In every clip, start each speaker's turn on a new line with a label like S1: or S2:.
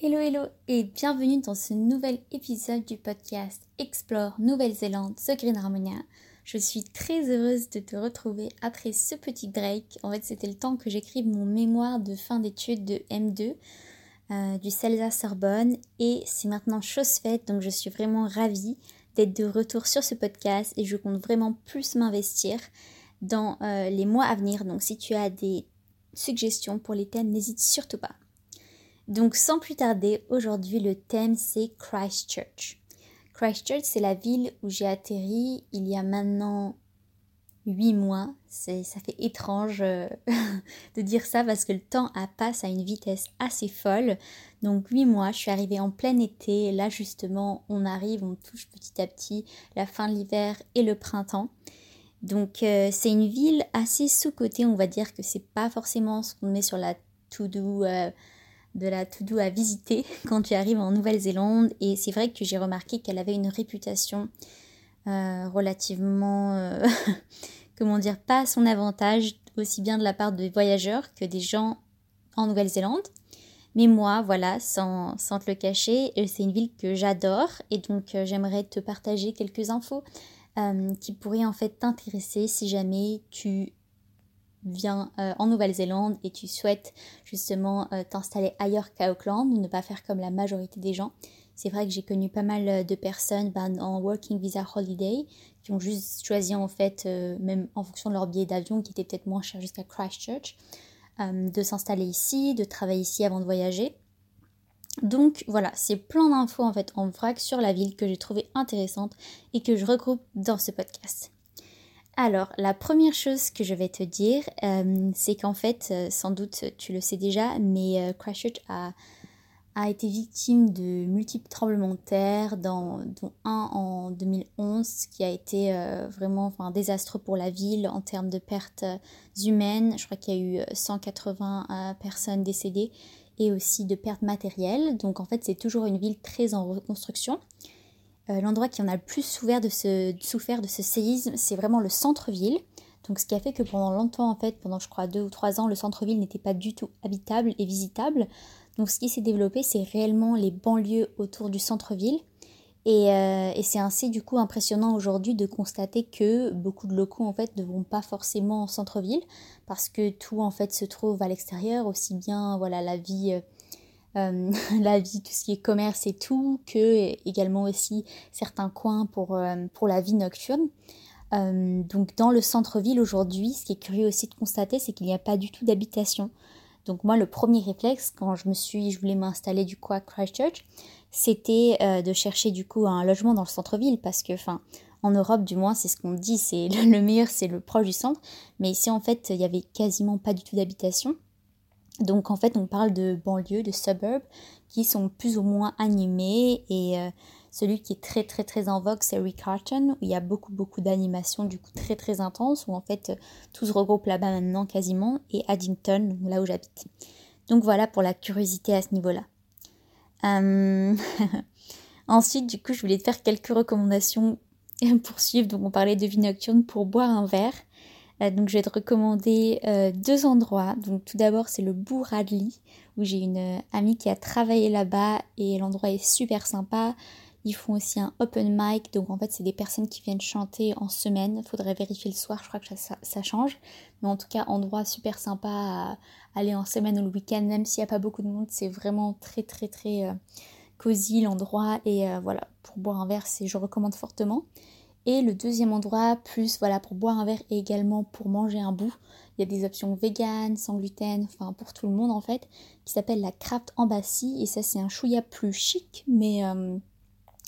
S1: Hello hello et bienvenue dans ce nouvel épisode du podcast Explore Nouvelle-Zélande, The Green Harmonia. Je suis très heureuse de te retrouver après ce petit break. En fait, c'était le temps que j'écrive mon mémoire de fin d'études de M2 euh, du CELSA Sorbonne et c'est maintenant chose faite donc je suis vraiment ravie d'être de retour sur ce podcast et je compte vraiment plus m'investir dans euh, les mois à venir. Donc si tu as des suggestions pour les thèmes, n'hésite surtout pas. Donc sans plus tarder, aujourd'hui le thème c'est Christchurch. Christchurch c'est la ville où j'ai atterri il y a maintenant 8 mois. Ça fait étrange euh, de dire ça parce que le temps passe à une vitesse assez folle. Donc 8 mois, je suis arrivée en plein été. Là justement, on arrive, on touche petit à petit la fin de l'hiver et le printemps. Donc euh, c'est une ville assez sous-cotée, on va dire que c'est pas forcément ce qu'on met sur la to-do euh, de la to-do à visiter quand tu arrives en Nouvelle-Zélande. Et c'est vrai que j'ai remarqué qu'elle avait une réputation euh, relativement, euh, comment dire, pas à son avantage, aussi bien de la part des voyageurs que des gens en Nouvelle-Zélande. Mais moi, voilà, sans, sans te le cacher, euh, c'est une ville que j'adore et donc j'aimerais te partager quelques infos qui pourraient en fait t'intéresser si jamais tu viens euh, en Nouvelle-Zélande et tu souhaites justement euh, t'installer ailleurs qu'à Auckland, ne pas faire comme la majorité des gens. C'est vrai que j'ai connu pas mal euh, de personnes ben, en Working Visa Holiday qui ont juste choisi en fait, même en fonction de leur billet d'avion qui était peut-être moins cher jusqu'à Christchurch, de s'installer ici, de travailler ici avant de voyager. Donc voilà, c'est plein d'infos en fait en vrac sur la ville que j'ai trouvé intéressante et que je regroupe dans ce podcast. Alors, la première chose que je vais te dire, euh, c'est qu'en fait, euh, sans doute tu le sais déjà, mais euh, a, été victime de multiples tremblements de terre, dont un en 2011 qui a été vraiment enfin, désastreux pour la ville en termes de pertes humaines. Je crois qu'il y a eu 180 personnes décédées et aussi de pertes matérielles. Donc en fait, c'est toujours une ville très en reconstruction. Euh, l'endroit qui en a le plus souffert de ce, séisme, c'est vraiment le centre-ville. Donc ce qui a fait que pendant longtemps, en fait, pendant je crois deux ou trois ans, le centre-ville n'était pas du tout habitable et visitable. Donc ce qui s'est développé, c'est réellement les banlieues autour du centre-ville. Et, euh, c'est ainsi du coup impressionnant aujourd'hui de constater que beaucoup de locaux en fait ne vont pas forcément en centre-ville parce que tout en fait se trouve à l'extérieur, aussi bien voilà la vie euh, la vie, tout ce qui est commerce et tout, que également aussi certains coins pour, euh, pour la vie nocturne. Euh, donc dans le centre-ville aujourd'hui, ce qui est curieux aussi de constater, c'est qu'il n'y a pas du tout d'habitation. Donc moi, le premier réflexe quand je me suis, je voulais m'installer du coup à Christchurch, c'était de chercher du coup un logement dans le centre-ville parce que, en Europe du moins, c'est ce qu'on dit, c'est le meilleur, c'est le proche du centre. Mais ici en fait, il y avait quasiment pas du tout d'habitation. Donc en fait, on parle de banlieues, de suburbs qui sont plus ou moins animés et euh, celui qui est très très très en vogue, c'est Riccarton où il y a beaucoup beaucoup d'animations du coup très très intenses où en fait tout se regroupe là-bas maintenant quasiment et Addington, là où j'habite. Donc voilà pour la curiosité à ce niveau-là. Euh, ensuite, du coup, je voulais te faire quelques recommandations pour suivre. Donc on parlait de vie nocturne pour boire un verre. Euh, donc je vais te recommander euh, deux endroits. Donc tout d'abord c'est le Radley où j'ai une euh, amie qui a travaillé là-bas et l'endroit est super sympa. Ils font aussi un open mic, donc en fait c'est des personnes qui viennent chanter en semaine. Faudrait vérifier le soir, je crois que ça, change. Mais en tout cas, endroit super sympa à aller en semaine ou le week-end, même s'il n'y a pas beaucoup de monde, c'est vraiment très très très cosy l'endroit. Et voilà, pour boire un verre, je recommande fortement. Et le deuxième endroit, plus voilà pour boire un verre et également pour manger un bout, il y a des options vegan, sans gluten, enfin pour tout le monde en fait, qui s'appelle la Craft Embassy. Et ça c'est un chouïa plus chic, mais, euh,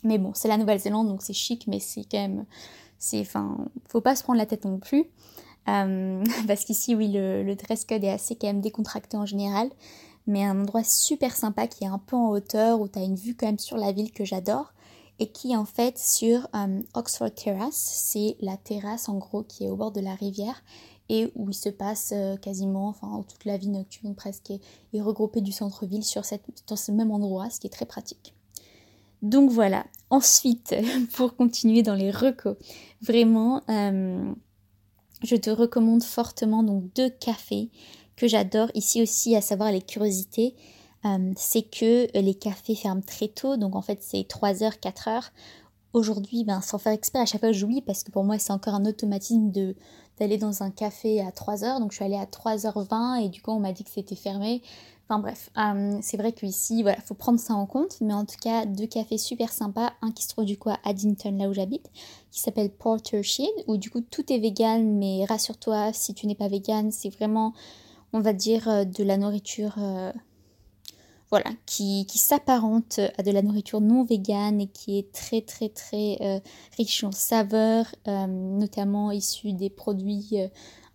S1: mais bon, c'est la Nouvelle-Zélande donc c'est chic, mais c'est quand même. C'est, enfin, faut pas se prendre la tête non plus. Euh, parce qu'ici, oui, le, le, dress code est assez quand même décontracté en général. Mais un endroit super sympa qui est un peu en hauteur, où tu as une vue quand même sur la ville que j'adore et qui en fait sur euh, Oxford Terrace, c'est la terrasse en gros qui est au bord de la rivière et où il se passe euh, quasiment, enfin toute la vie nocturne presque est, regroupée du centre-ville sur dans ce même endroit, ce qui est très pratique. Donc voilà. Ensuite, pour continuer dans les recos, vraiment, euh, je te recommande fortement donc deux cafés que j'adore ici aussi, à savoir les curiosités. C'est que les cafés ferment très tôt, donc en fait c'est 3h, 4h. Aujourd'hui, ben, sans faire exprès, à chaque fois j'oublie parce que pour moi c'est encore un automatisme de d'aller dans un café à 3h, donc je suis allée à 3h20 et du coup on m'a dit que c'était fermé. Enfin bref, euh, c'est vrai qu'ici, voilà, faut prendre ça en compte. Mais en tout cas, deux cafés super sympas. Un qui se trouve du coup à Addington, là où j'habite, qui s'appelle Porter Shade, où du coup tout est vegan. Mais rassure-toi, si tu n'es pas vegan, c'est vraiment, on va dire, euh, de la nourriture... Euh, voilà, qui, qui s'apparente à de la nourriture non végane et qui est très très très riche en saveurs, notamment issue des produits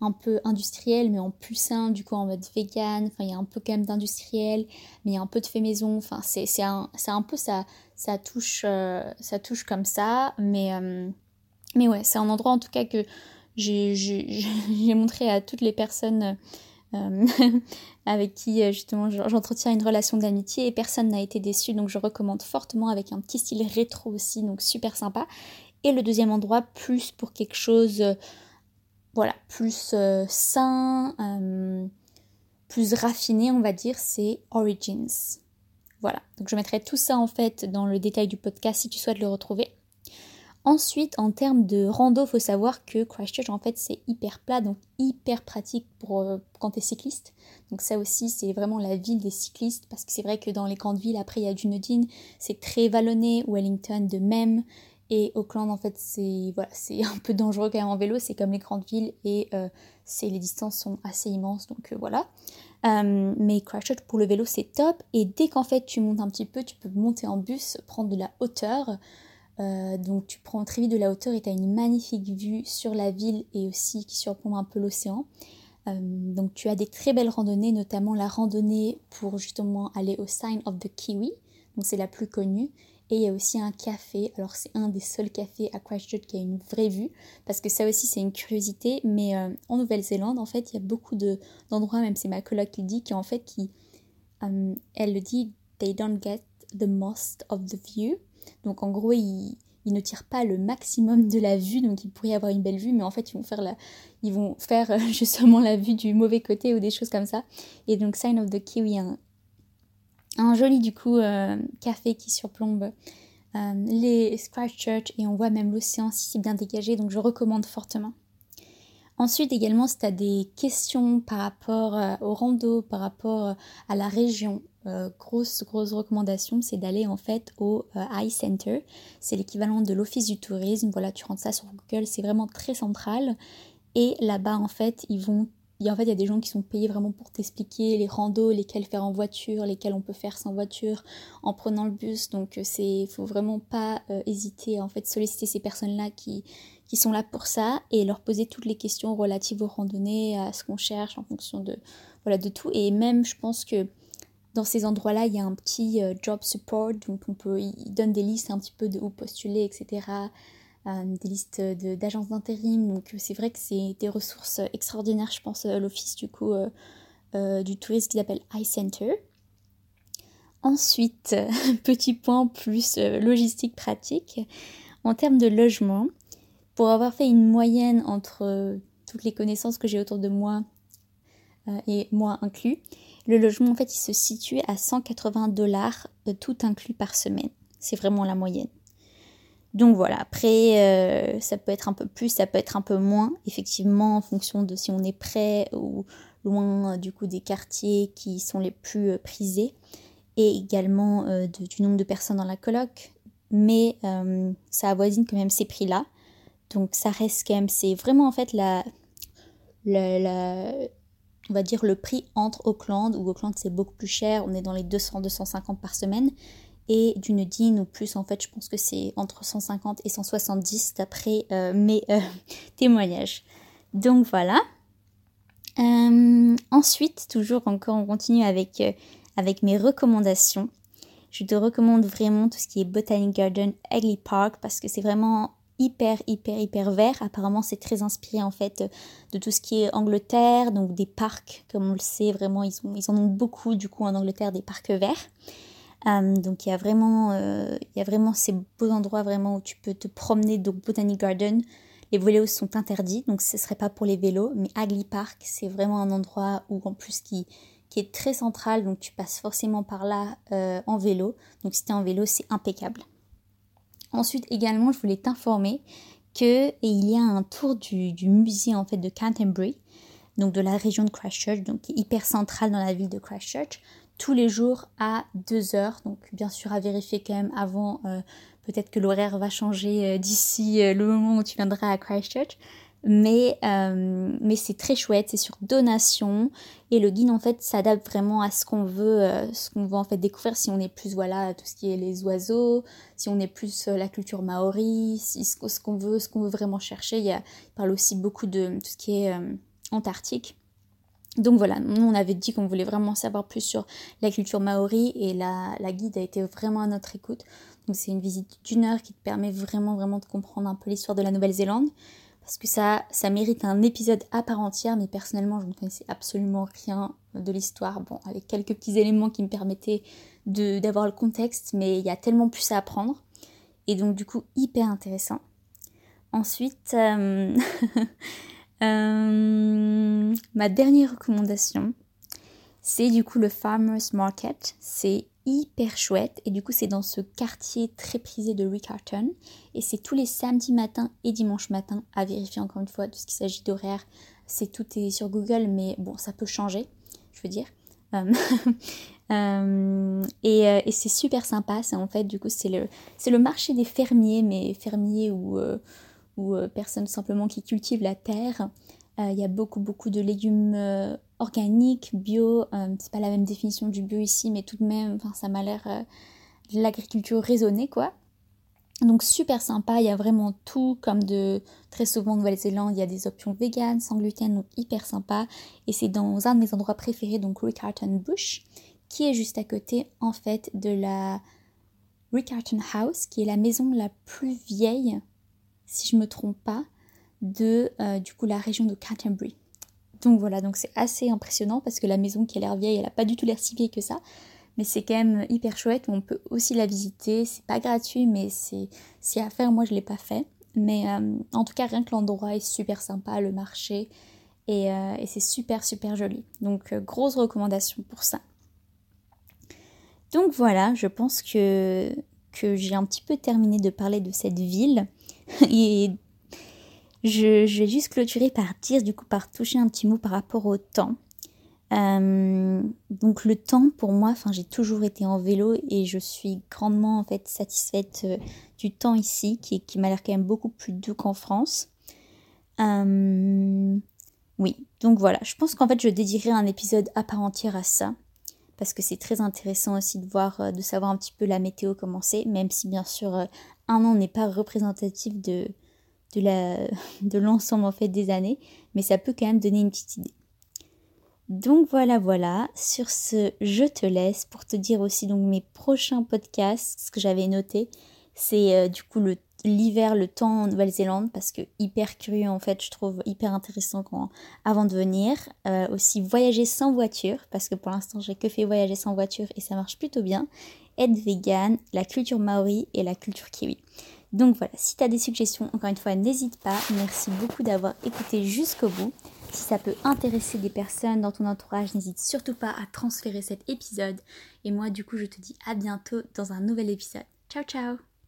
S1: un peu industriel, mais en plus sain, du coup en mode vegan. Enfin, il y a un peu quand même d'industriel, mais il y a un peu de fait maison. Enfin, c'est, un, un peu ça, ça touche, euh, ça touche comme ça. Mais, euh, mais ouais, c'est un endroit en tout cas que j'ai, montré à toutes les personnes euh, avec qui justement j'entretiens une relation d'amitié et personne n'a été déçu. Donc je recommande fortement avec un petit style rétro aussi, donc super sympa. Et le deuxième endroit, plus pour quelque chose voilà, plus euh, sain, euh, plus raffiné, on va dire, c'est Origins. Voilà, donc je mettrai tout ça en fait dans le détail du podcast si tu souhaites le retrouver. Ensuite, en termes de rando, faut savoir que Christchurch, en fait, c'est hyper plat, donc hyper pratique pour euh, quand tu es cycliste. Donc ça aussi, c'est vraiment la ville des cyclistes, parce que c'est vrai que dans les grandes villes, après, il y a Dunedin, c'est très vallonné, Wellington de même, et Auckland, en fait, c'est voilà, c'est un peu dangereux quand même en vélo. C'est comme les grandes villes et euh, les distances sont assez immenses. Donc euh, voilà. Mais Christchurch pour le vélo, c'est top. Et dès qu'en fait tu montes un petit peu, tu peux monter en bus, prendre de la hauteur. Donc tu prends très vite de la hauteur et tu as une magnifique vue sur la ville et aussi qui surplombe un peu l'océan. donc tu as des très belles randonnées, notamment la randonnée pour justement aller au Sign of the Kiwi. Donc c'est la plus connue. Et il y a aussi un café, alors c'est un des seuls cafés à Christchurch qui a une vraie vue, parce que ça aussi c'est une curiosité, mais euh, en Nouvelle-Zélande en fait il y a beaucoup d'endroits, même c'est ma coloc qui dit, fait qui, euh, elle le dit, they don't get the most of the view. Donc en gros ils, ne tirent pas le maximum de la vue, donc ils pourraient avoir une belle vue, mais en fait ils vont faire, la, ils vont faire euh, justement la vue du mauvais côté ou des choses comme ça. Et donc Sign of the Kiwi, un, un joli du coup euh, café qui surplombe euh, les Church et on voit même l'océan si bien dégagé donc je recommande fortement. Ensuite également si tu as des questions par rapport euh, au rando, par rapport à la région, grosse grosse recommandation c'est d'aller en fait au Eye Center, c'est l'équivalent de l'office du tourisme, voilà tu rentres ça sur Google, c'est vraiment très central et là-bas en fait ils vont en fait, il y a des gens qui sont payés vraiment pour t'expliquer les randos, lesquels faire en voiture, lesquels on peut faire sans voiture, en prenant le bus. Donc, euh, c'est, faut vraiment pas euh, hésiter à en fait solliciter ces personnes-là qui, qui sont là pour ça et leur poser toutes les questions relatives aux randonnées, à ce qu'on cherche en fonction de, voilà, de tout. Et même, je pense que dans ces endroits-là, il y a un petit euh, job support, donc on peut, ils donnent des listes un petit peu de où postuler, etc. Euh, des listes d'agences d'intérim. Donc c'est vrai que c'est des ressources extraordinaires, je pense, l'office du coup euh, du tourisme qui s'appelle iCenter. Ensuite, petit point plus euh, logistique pratique, en termes de logement, pour avoir fait une moyenne entre toutes les connaissances que j'ai autour de moi et moi inclus, le logement en fait il se situe à 180 dollars tout inclus par semaine. C'est vraiment la moyenne. Donc voilà, après, euh, ça peut être un peu plus, ça peut être un peu moins, effectivement, en fonction de si on est près ou loin euh, du coup des quartiers qui sont les plus euh, prisés, et également du nombre de personnes dans la coloc. Mais ça avoisine quand même ces prix-là. Donc ça reste quand même, c'est vraiment en fait la, on va dire le prix entre Auckland, où Auckland c'est beaucoup plus cher, on est dans les 200-250 par semaine, et d'une dîne ou plus en fait je pense que c'est entre 150 et 170 d'après euh, mes euh, témoignages. Donc voilà. Euh, ensuite toujours encore on continue avec avec mes recommandations. Je te recommande vraiment tout ce qui est Botanic Garden Hagley Park parce que c'est vraiment hyper hyper hyper vert apparemment c'est très inspiré en fait de tout ce qui est Angleterre donc des parcs comme on le sait vraiment ils, ont, ils en ont beaucoup du coup en Angleterre des parcs verts euh, donc il y a vraiment, euh, il y a vraiment ces beaux endroits vraiment où tu peux te promener. Donc Botanic Garden, les vélos sont interdits, donc ce serait pas pour les vélos. Mais Hagley Park, c'est vraiment un endroit où en plus qui, qui est très central, donc tu passes forcément par là euh, en vélo. Donc si tu es en vélo, c'est impeccable. Ensuite également, je voulais t'informer que il y a un tour du, musée en fait de Canterbury, donc de la région de Christchurch, donc hyper central dans la ville de Christchurch, tous les jours à 2 heures. Donc bien sûr à vérifier quand même avant, euh, peut-être que l'horaire va changer euh, d'ici le moment où tu viendras à Christchurch mais, euh, mais c'est très chouette, c'est sur donation et le guide en fait s'adapte vraiment à ce qu'on veut, euh, ce qu'on veut en fait découvrir si on est plus voilà tout ce qui est les oiseaux, si on est plus euh, la culture maori, si, ce qu'on veut, ce qu'on veut vraiment chercher. Il, parle aussi beaucoup de tout ce qui est antarctique. Donc voilà, nous on avait dit qu'on voulait vraiment savoir plus sur la culture maori et la, la guide a été vraiment à notre écoute. Donc c'est une visite d'une heure qui te permet vraiment vraiment de comprendre un peu l'histoire de la Nouvelle-Zélande parce que ça, ça mérite un épisode à part entière, mais personnellement, je ne connaissais absolument rien de l'histoire. Bon, avec quelques petits éléments qui me permettaient d'avoir le contexte, mais il y a tellement plus à apprendre. Et donc, du coup, hyper intéressant. Ensuite, euh, euh, ma dernière recommandation, c'est du coup le Farmers Market. C'est hyper chouette. Et du coup c'est dans ce quartier très prisé de Riccarton et c'est tous les samedis matins et dimanches matin à vérifier encore une fois ce qu'il s'agit d'horaire c'est tout est sur Google mais bon ça peut changer je veux dire. Euh, euh, et, euh, et c'est super sympa. C'est en fait du coup c'est le le marché des fermiers mais fermiers ou personnes simplement qui cultivent la terre il y a beaucoup beaucoup de légumes organique, bio, euh, c'est pas la même définition du bio ici, mais tout de même, ça m'a l'air euh, de l'agriculture raisonnée, quoi. Donc super sympa, il y a vraiment tout, comme de très souvent en Nouvelle-Zélande, il y a des options véganes, sans gluten, donc hyper sympa. Et c'est dans un de mes endroits préférés, donc Riccarton Bush, qui est juste à côté en fait de la Riccarton House, qui est la maison la plus vieille, si je me trompe pas, de euh, du coup la région de Canterbury. Donc voilà, donc c'est assez impressionnant parce que la maison qui a l'air vieille, elle a pas du tout l'air si vieille que ça. Mais c'est quand même hyper chouette, on peut aussi la visiter. C'est pas gratuit, mais c'est à faire. Moi, je l'ai pas fait. Mais euh, en tout cas, rien que l'endroit est super sympa, le marché. Et, euh, c'est super, super joli. Donc, grosse recommandation pour ça. Donc voilà, je pense que, que j'ai un petit peu terminé de parler de cette ville. et je, vais juste clôturer par dire, du coup, par toucher un petit mot par rapport au temps. Euh, donc le temps pour moi, enfin j'ai toujours été en vélo et je suis grandement en fait satisfaite euh, du temps ici qui, m'a l'air quand même beaucoup plus doux qu'en France. Euh, oui, donc voilà, je pense qu'en fait je dédierai un épisode à part entière à ça parce que c'est très intéressant aussi de voir, de savoir un petit peu la météo commencer, même si bien sûr un an n'est pas représentatif de, de, l'ensemble en fait des années, mais ça peut quand même donner une petite idée. Donc voilà, voilà. Sur ce, je te laisse pour te dire aussi donc mes prochains podcasts. Ce que j'avais noté, c'est euh, du coup l'hiver, le temps en Nouvelle-Zélande parce que hyper curieux en fait, je trouve hyper intéressant avant de venir. Euh, aussi voyager sans voiture parce que pour l'instant j'ai que fait voyager sans voiture et ça marche plutôt bien. Être vegan, la culture maori et la culture kiwi. Donc voilà, si tu as des suggestions, encore une fois, n'hésite pas. Merci beaucoup d'avoir écouté jusqu'au bout. Si ça peut intéresser des personnes dans ton entourage, n'hésite surtout pas à transférer cet épisode. Et moi, du coup, je te dis à bientôt dans un nouvel épisode. Ciao, ciao